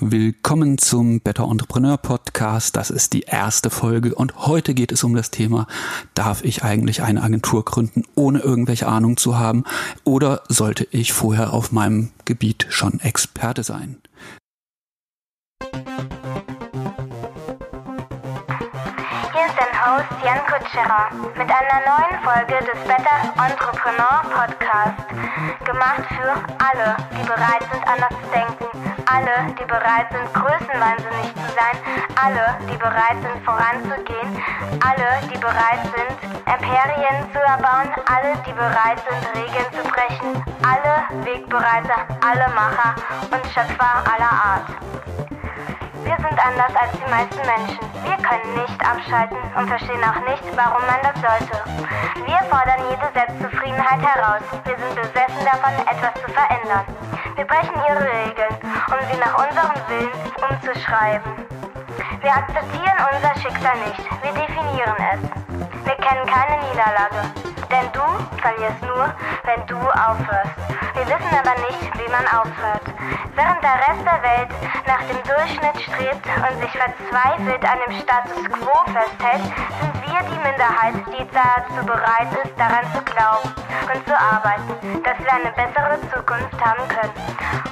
Willkommen zum Better Entrepreneur Podcast. Das ist die erste Folge und heute geht es um das Thema, darf ich eigentlich eine Agentur gründen, ohne irgendwelche Ahnung zu haben oder sollte ich vorher auf meinem Gebiet schon Experte sein? Jan Kutscherer mit einer neuen Folge des Better Entrepreneur Podcast. Gemacht für alle, die bereit sind, anders zu denken. Alle, die bereit sind, größenwahnsinnig zu sein. Alle, die bereit sind, voranzugehen. Alle, die bereit sind, Imperien zu erbauen. Alle, die bereit sind, Regeln zu brechen. Alle Wegbereiter, alle Macher und Schöpfer aller Art. Wir sind anders als die meisten Menschen. Wir können nicht abschalten und verstehen auch nicht, warum man das sollte. Wir fordern jede Selbstzufriedenheit heraus. Wir sind besessen davon, etwas zu verändern. Wir brechen ihre Regeln, um sie nach unserem Willen umzuschreiben. Wir akzeptieren unser Schicksal nicht. Wir definieren es. Wir kennen keine Niederlage. Denn du verlierst nur, wenn du aufhörst. Wir wissen aber nicht, wie man aufhört. Während der Rest der Welt nach dem Durchschnitt strebt und sich verzweifelt an dem Status quo festhält, sind wir die Minderheit, die dazu bereit ist, daran zu glauben und zu arbeiten, dass wir eine bessere Zukunft haben können.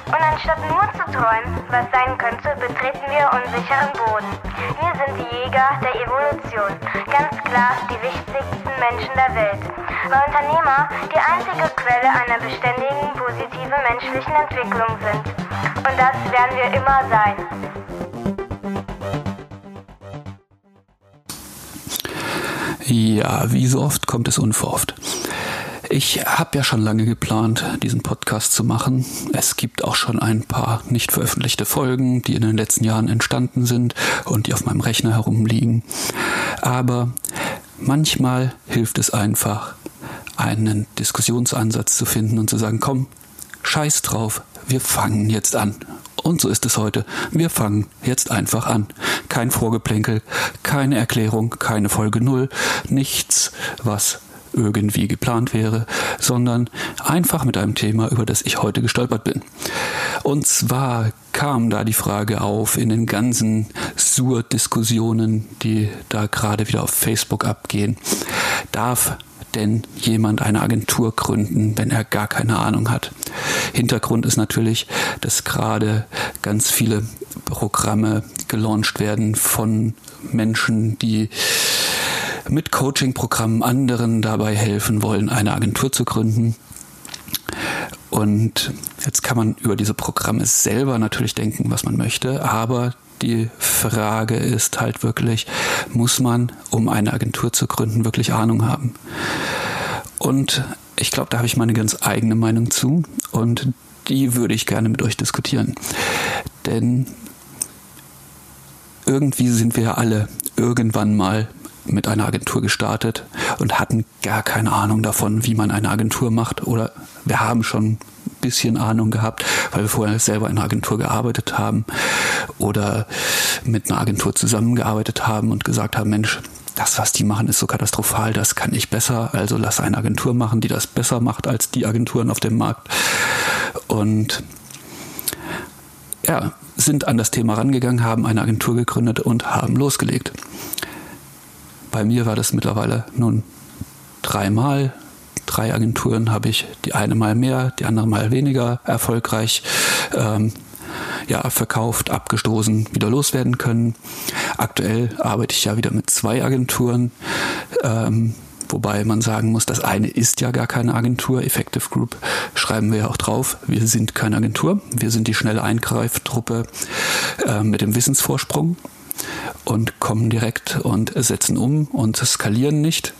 Und anstatt nur zu träumen, was sein könnte, betreten wir unsicheren Boden. Wir sind die Jäger der Evolution, ganz klar die wichtigsten Menschen der Welt. Weil Unternehmer die einzige Quelle einer beständigen, positiven menschlichen Entwicklung sind. Und das werden wir immer sein. Ja, wie so oft kommt es unverhofft. Ich habe ja schon lange geplant, diesen Podcast zu machen. Es gibt auch schon ein paar nicht veröffentlichte Folgen, die in den letzten Jahren entstanden sind und die auf meinem Rechner herumliegen. Aber manchmal hilft es einfach, einen Diskussionsansatz zu finden und zu sagen, komm, scheiß drauf, wir fangen jetzt an. Und so ist es heute. Wir fangen jetzt einfach an. Kein Vorgeplänkel, keine Erklärung, keine Folge Null, nichts, was irgendwie geplant wäre, sondern einfach mit einem Thema, über das ich heute gestolpert bin. Und zwar kam da die Frage auf in den ganzen Sur-Diskussionen, die da gerade wieder auf Facebook abgehen. Darf denn jemand eine Agentur gründen, wenn er gar keine Ahnung hat? Hintergrund ist natürlich, dass gerade ganz viele Programme gelauncht werden von Menschen, die mit Coaching-Programmen anderen dabei helfen wollen, eine Agentur zu gründen. Und jetzt kann man über diese Programme selber natürlich denken, was man möchte, aber die Frage ist halt wirklich, muss man, um eine Agentur zu gründen, wirklich Ahnung haben? Und ich glaube, da habe ich meine ganz eigene Meinung zu und die würde ich gerne mit euch diskutieren. Denn irgendwie sind wir ja alle irgendwann mal mit einer Agentur gestartet und hatten gar keine Ahnung davon, wie man eine Agentur macht. Oder wir haben schon ein bisschen Ahnung gehabt, weil wir vorher selber in einer Agentur gearbeitet haben oder mit einer Agentur zusammengearbeitet haben und gesagt haben, Mensch, das, was die machen, ist so katastrophal, das kann ich besser, also lass eine Agentur machen, die das besser macht als die Agenturen auf dem Markt. Und ja, sind an das Thema rangegangen, haben eine Agentur gegründet und haben losgelegt. Bei mir war das mittlerweile nun dreimal. Drei Agenturen habe ich, die eine mal mehr, die andere mal weniger erfolgreich ähm, ja, verkauft, abgestoßen, wieder loswerden können. Aktuell arbeite ich ja wieder mit zwei Agenturen. Ähm, Wobei man sagen muss, das eine ist ja gar keine Agentur. Effective Group schreiben wir ja auch drauf. Wir sind keine Agentur. Wir sind die schnelle Eingreiftruppe äh, mit dem Wissensvorsprung und kommen direkt und setzen um und skalieren nicht.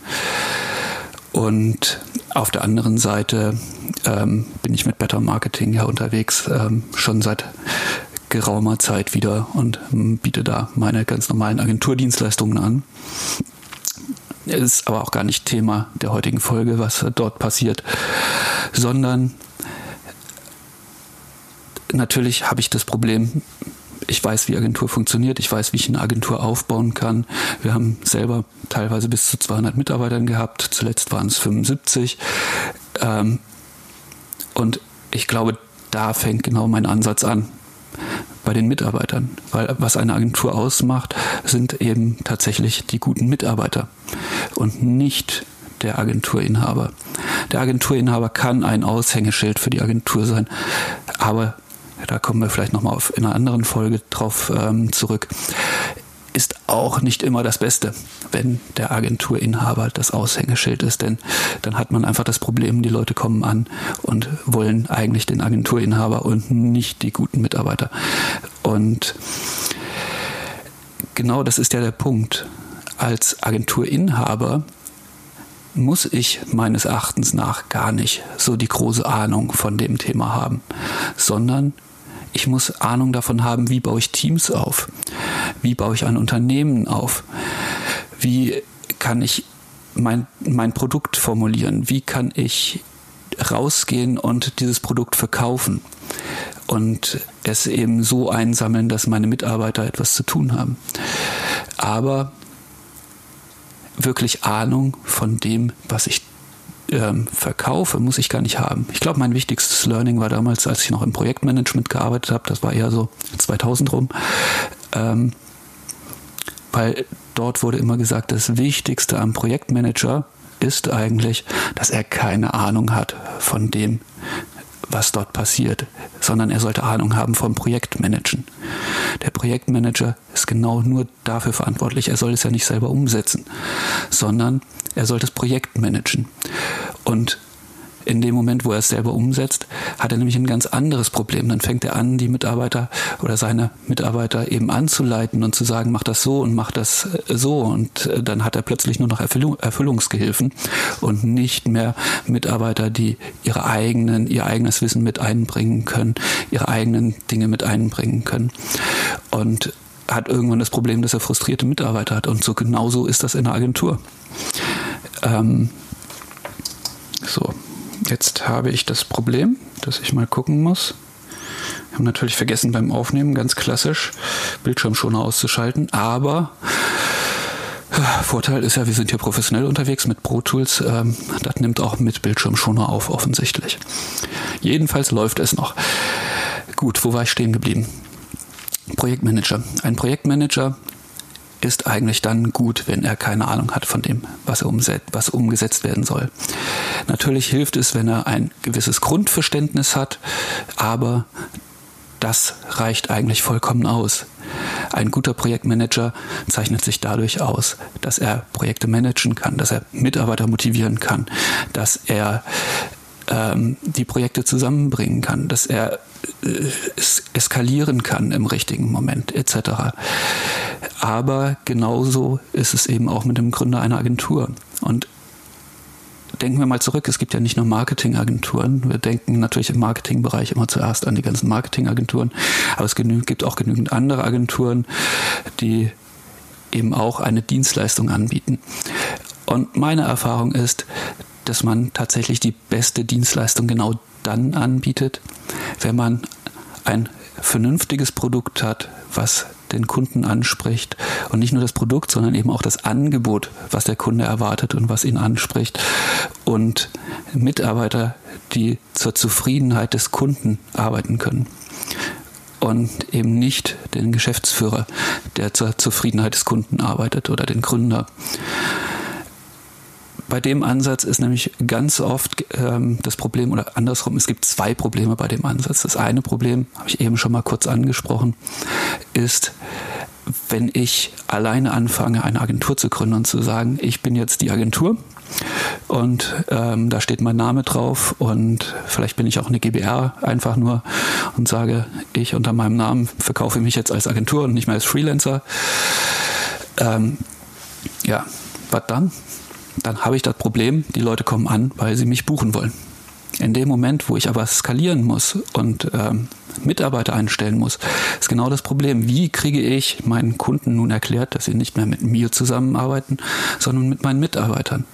Und auf der anderen Seite ähm, bin ich mit Better Marketing ja unterwegs, ähm, schon seit geraumer Zeit wieder und ähm, biete da meine ganz normalen Agenturdienstleistungen an. Ist aber auch gar nicht Thema der heutigen Folge, was dort passiert, sondern natürlich habe ich das Problem, ich weiß, wie Agentur funktioniert, ich weiß, wie ich eine Agentur aufbauen kann. Wir haben selber teilweise bis zu 200 Mitarbeitern gehabt, zuletzt waren es 75. Ähm, und ich glaube, da fängt genau mein Ansatz an. bei den Mitarbeitern. Weil was eine Agentur ausmacht, sind eben tatsächlich die guten Mitarbeiter und nicht der Agenturinhaber. Der Agenturinhaber kann ein Aushängeschild für die Agentur sein, aber da kommen wir vielleicht nochmal in einer anderen Folge drauf ähm, zurück ist auch nicht immer das Beste, wenn der Agenturinhaber das Aushängeschild ist, denn dann hat man einfach das Problem, die Leute kommen an und wollen eigentlich den Agenturinhaber und nicht die guten Mitarbeiter. Und genau das ist ja der Punkt. Als Agenturinhaber muss ich meines Erachtens nach gar nicht so die große Ahnung von dem Thema haben, sondern ich muss Ahnung davon haben, wie baue ich Teams auf, wie baue ich ein Unternehmen auf, wie kann ich mein, mein Produkt formulieren, wie kann ich rausgehen und dieses Produkt verkaufen und es eben so einsammeln, dass meine Mitarbeiter etwas zu tun haben. Aber wirklich Ahnung von dem, was ich ähm, verkaufe, muss ich gar nicht haben. Ich glaube, mein wichtigstes Learning war damals, als ich noch im Projektmanagement gearbeitet habe, das war eher so 2000 rum, ähm, weil dort wurde immer gesagt, das Wichtigste am Projektmanager ist eigentlich, dass er keine Ahnung hat von dem, was dort passiert, sondern er sollte Ahnung haben vom Projektmanagen. Der Projektmanager ist genau nur dafür verantwortlich. Er soll es ja nicht selber umsetzen, sondern er soll das Projekt managen. Und in dem Moment, wo er es selber umsetzt, hat er nämlich ein ganz anderes Problem. Dann fängt er an, die Mitarbeiter oder seine Mitarbeiter eben anzuleiten und zu sagen, mach das so und mach das äh, so. Und äh, dann hat er plötzlich nur noch Erfüllung, Erfüllungsgehilfen und nicht mehr Mitarbeiter, die ihre eigenen, ihr eigenes Wissen mit einbringen können, ihre eigenen Dinge mit einbringen können. Und hat irgendwann das Problem, dass er frustrierte Mitarbeiter hat. Und so genauso ist das in der Agentur. Ähm, so, Jetzt habe ich das Problem, dass ich mal gucken muss. Wir haben natürlich vergessen beim Aufnehmen, ganz klassisch, Bildschirmschoner auszuschalten, aber äh, Vorteil ist ja, wir sind hier professionell unterwegs mit Pro Tools. Ähm, das nimmt auch mit Bildschirmschoner auf, offensichtlich. Jedenfalls läuft es noch. Gut, wo war ich stehen geblieben? Projektmanager. Ein Projektmanager ist eigentlich dann gut, wenn er keine Ahnung hat von dem, was, er umsetzt, was umgesetzt werden soll. Natürlich hilft es, wenn er ein gewisses Grundverständnis hat, aber das reicht eigentlich vollkommen aus. Ein guter Projektmanager zeichnet sich dadurch aus, dass er Projekte managen kann, dass er Mitarbeiter motivieren kann, dass er ähm, die Projekte zusammenbringen kann, dass er äh, eskalieren kann im richtigen Moment etc. Aber genauso ist es eben auch mit dem Gründer einer Agentur. Und denken wir mal zurück, es gibt ja nicht nur Marketingagenturen. Wir denken natürlich im Marketingbereich immer zuerst an die ganzen Marketingagenturen, aber es gibt auch genügend andere Agenturen, die eben auch eine Dienstleistung anbieten. Und meine Erfahrung ist, dass man tatsächlich die beste Dienstleistung genau dann anbietet, wenn man ein vernünftiges Produkt hat, was den Kunden anspricht. Und nicht nur das Produkt, sondern eben auch das Angebot, was der Kunde erwartet und was ihn anspricht. Und Mitarbeiter, die zur Zufriedenheit des Kunden arbeiten können. Und eben nicht den Geschäftsführer, der zur Zufriedenheit des Kunden arbeitet oder den Gründer bei dem Ansatz ist nämlich ganz oft ähm, das Problem, oder andersrum, es gibt zwei Probleme bei dem Ansatz. Das eine Problem, habe ich eben schon mal kurz angesprochen, ist, wenn ich alleine anfange, eine Agentur zu gründen und zu sagen, ich bin jetzt die Agentur und ähm, da steht mein Name drauf und vielleicht bin ich auch eine GBR einfach nur und sage, ich unter meinem Namen verkaufe mich jetzt als Agentur und nicht mehr als Freelancer. Ähm, ja, was dann? Dann habe ich das Problem, die Leute kommen an, weil sie mich buchen wollen. In dem Moment, wo ich aber skalieren muss und ähm, Mitarbeiter einstellen muss, ist genau das Problem. Wie kriege ich meinen Kunden nun erklärt, dass sie nicht mehr mit mir zusammenarbeiten, sondern mit meinen Mitarbeitern?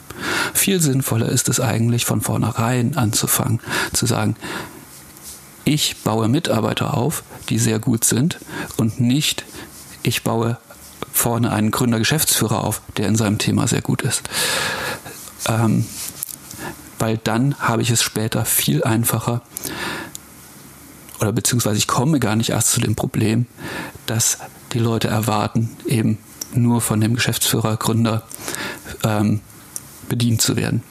Viel sinnvoller ist es eigentlich von vornherein anzufangen, zu sagen, ich baue Mitarbeiter auf, die sehr gut sind und nicht ich baue vorne einen Gründer-Geschäftsführer auf, der in seinem Thema sehr gut ist. Ähm, weil dann habe ich es später viel einfacher oder beziehungsweise ich komme gar nicht erst zu dem Problem, dass die Leute erwarten, eben nur von dem Geschäftsführer, Gründer ähm, bedient zu werden.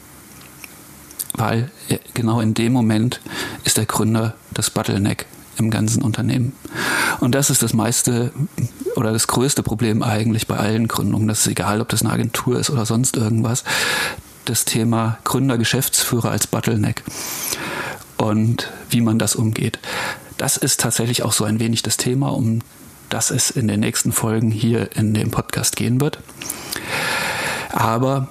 Weil äh, genau in dem Moment ist der Gründer das Bottleneck im ganzen Unternehmen. Und das ist das meiste oder das größte Problem eigentlich bei allen Gründungen. Das ist egal, ob das eine Agentur ist oder sonst irgendwas. Das Thema Gründer, Geschäftsführer als Bottleneck und wie man das umgeht. Das ist tatsächlich auch so ein wenig das Thema, um das es in den nächsten Folgen hier in dem Podcast gehen wird. Aber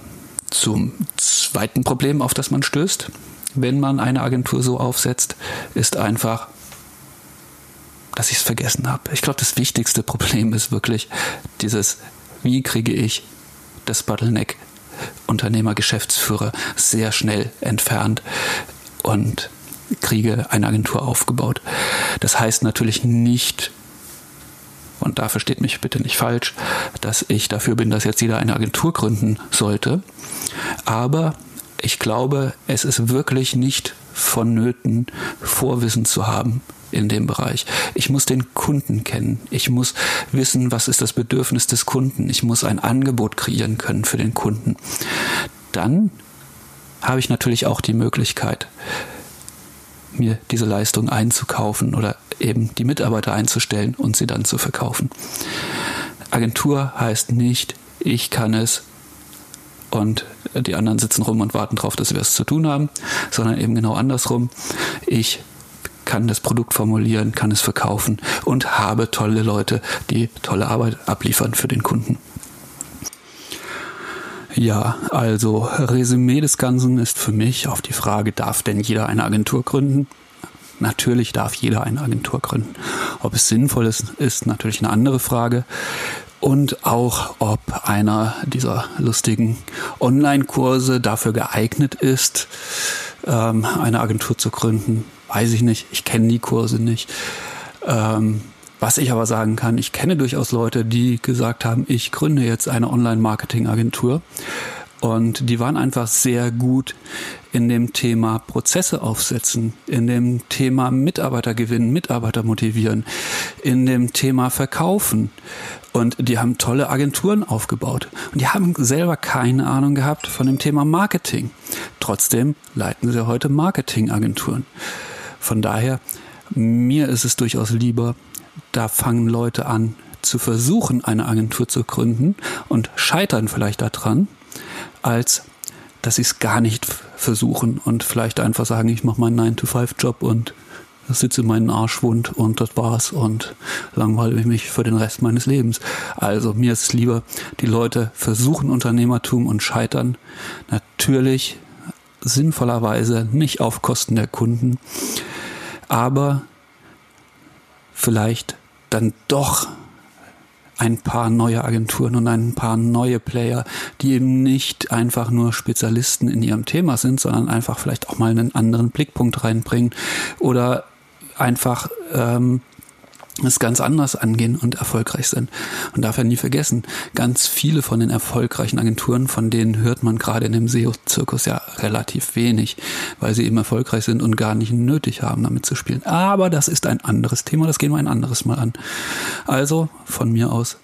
zum zweiten Problem, auf das man stößt, wenn man eine Agentur so aufsetzt, ist einfach, dass ich es vergessen habe. Ich glaube, das wichtigste Problem ist wirklich dieses, wie kriege ich das Bottleneck Unternehmer, Geschäftsführer sehr schnell entfernt und kriege eine Agentur aufgebaut. Das heißt natürlich nicht, und da versteht mich bitte nicht falsch, dass ich dafür bin, dass jetzt jeder eine Agentur gründen sollte. Aber ich glaube, es ist wirklich nicht vonnöten, Vorwissen zu haben in dem Bereich. Ich muss den Kunden kennen. Ich muss wissen, was ist das Bedürfnis des Kunden. Ich muss ein Angebot kreieren können für den Kunden. Dann habe ich natürlich auch die Möglichkeit, mir diese Leistung einzukaufen oder eben die Mitarbeiter einzustellen und sie dann zu verkaufen. Agentur heißt nicht, ich kann es und die anderen sitzen rum und warten darauf, dass wir es zu tun haben, sondern eben genau andersrum. Ich kann das Produkt formulieren, kann es verkaufen und habe tolle Leute, die tolle Arbeit abliefern für den Kunden. Ja, also Resümee des Ganzen ist für mich auf die Frage, darf denn jeder eine Agentur gründen? Natürlich darf jeder eine Agentur gründen. Ob es sinnvoll ist, ist natürlich eine andere Frage. Und auch, ob einer dieser lustigen Online-Kurse dafür geeignet ist, ähm, eine Agentur zu gründen, weiß ich nicht. Ich kenne die Kurse nicht. Ähm, was ich aber sagen kann, ich kenne durchaus Leute, die gesagt haben, ich gründe jetzt eine Online-Marketing-Agentur. Und die waren einfach sehr gut in dem Thema Prozesse aufsetzen, in dem Thema Mitarbeiter gewinnen, Mitarbeiter motivieren, in dem Thema Verkaufen. Und die haben tolle Agenturen aufgebaut. Und die haben selber keine Ahnung gehabt von dem Thema Marketing. Trotzdem leiten sie heute Marketingagenturen. Von daher, mir ist es durchaus lieber, da fangen Leute an zu versuchen, eine Agentur zu gründen und scheitern vielleicht daran, als dass sie es gar nicht versuchen und vielleicht einfach sagen, ich mache meinen 9-to-5-Job und sitze meinen Arschwund und das war's und langweile mich für den Rest meines Lebens. Also mir ist es lieber, die Leute versuchen Unternehmertum und scheitern. Natürlich sinnvollerweise nicht auf Kosten der Kunden, aber vielleicht dann doch ein paar neue Agenturen und ein paar neue Player, die eben nicht einfach nur Spezialisten in ihrem Thema sind, sondern einfach vielleicht auch mal einen anderen Blickpunkt reinbringen oder einfach ähm, es ganz anders angehen und erfolgreich sind. Und darf ja nie vergessen, ganz viele von den erfolgreichen Agenturen, von denen hört man gerade in dem SEO-Zirkus ja relativ wenig, weil sie eben erfolgreich sind und gar nicht nötig haben, damit zu spielen. Aber das ist ein anderes Thema, das gehen wir ein anderes Mal an. Also von mir aus,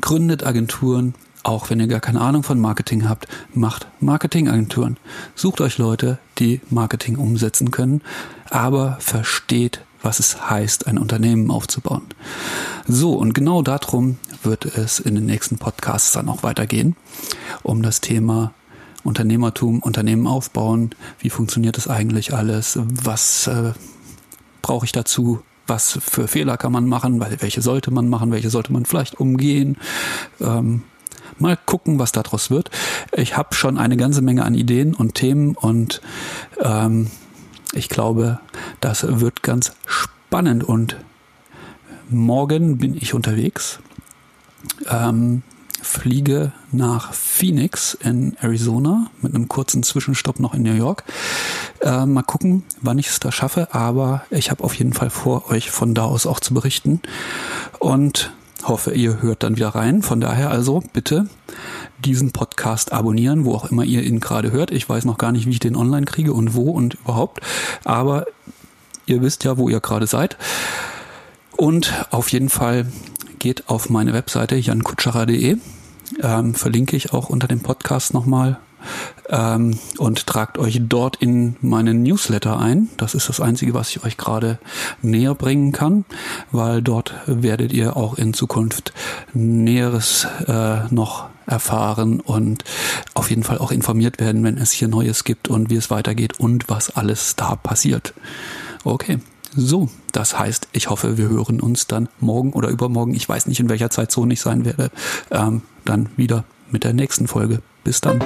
gründet Agenturen, auch wenn ihr gar keine Ahnung von Marketing habt, macht Marketingagenturen. Sucht euch Leute, die Marketing umsetzen können, aber versteht was es heißt, ein Unternehmen aufzubauen. So, und genau darum wird es in den nächsten Podcasts dann auch weitergehen, um das Thema Unternehmertum, Unternehmen aufbauen, wie funktioniert das eigentlich alles, was äh, brauche ich dazu, was für Fehler kann man machen, welche sollte man machen, welche sollte man vielleicht umgehen. Ähm, mal gucken, was daraus wird. Ich habe schon eine ganze Menge an Ideen und Themen und ähm, ich glaube, das wird ganz spannend und morgen bin ich unterwegs. Ähm, fliege nach Phoenix in Arizona mit einem kurzen Zwischenstopp noch in New York. Äh, mal gucken, wann ich es da schaffe, aber ich habe auf jeden Fall vor, euch von da aus auch zu berichten und hoffe, ihr hört dann wieder rein. Von daher also bitte diesen Podcast abonnieren, wo auch immer ihr ihn gerade hört. Ich weiß noch gar nicht, wie ich den online kriege und wo und überhaupt. Aber Ihr wisst ja, wo ihr gerade seid. Und auf jeden Fall geht auf meine Webseite jankutscherer.de. Ähm, verlinke ich auch unter dem Podcast nochmal ähm, und tragt euch dort in meinen Newsletter ein. Das ist das Einzige, was ich euch gerade näher bringen kann, weil dort werdet ihr auch in Zukunft Näheres äh, noch erfahren und auf jeden Fall auch informiert werden, wenn es hier Neues gibt und wie es weitergeht und was alles da passiert. Okay. So, das heißt, ich hoffe, wir hören uns dann morgen oder übermorgen, ich weiß nicht, in welcher Zeitzone ich sein werde, ähm, dann wieder mit der nächsten Folge. Bis dann.